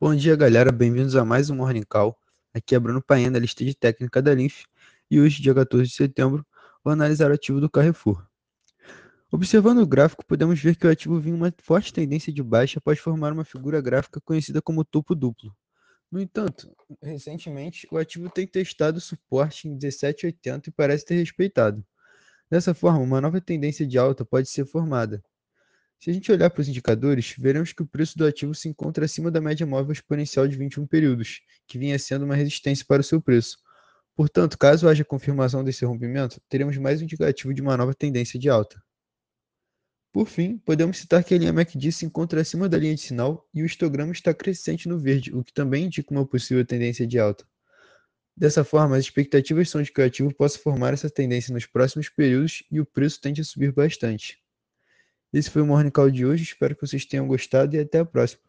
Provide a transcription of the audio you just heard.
Bom dia, galera. Bem-vindos a mais um Morning Call. Aqui é Bruno Paena, da lista de técnica da Linf, e hoje, dia 14 de setembro, vou analisar o ativo do Carrefour. Observando o gráfico, podemos ver que o ativo vinha uma forte tendência de baixa após formar uma figura gráfica conhecida como topo duplo. No entanto, recentemente, o ativo tem testado suporte em 17,80 e parece ter respeitado. Dessa forma, uma nova tendência de alta pode ser formada, se a gente olhar para os indicadores, veremos que o preço do ativo se encontra acima da média móvel exponencial de 21 períodos, que vinha sendo uma resistência para o seu preço. Portanto, caso haja confirmação desse rompimento, teremos mais um indicativo de uma nova tendência de alta. Por fim, podemos citar que a linha MACD se encontra acima da linha de sinal e o histograma está crescente no verde, o que também indica uma possível tendência de alta. Dessa forma, as expectativas são de que o ativo possa formar essa tendência nos próximos períodos e o preço tende a subir bastante. Esse foi o Morning Call de hoje. Espero que vocês tenham gostado e até a próxima.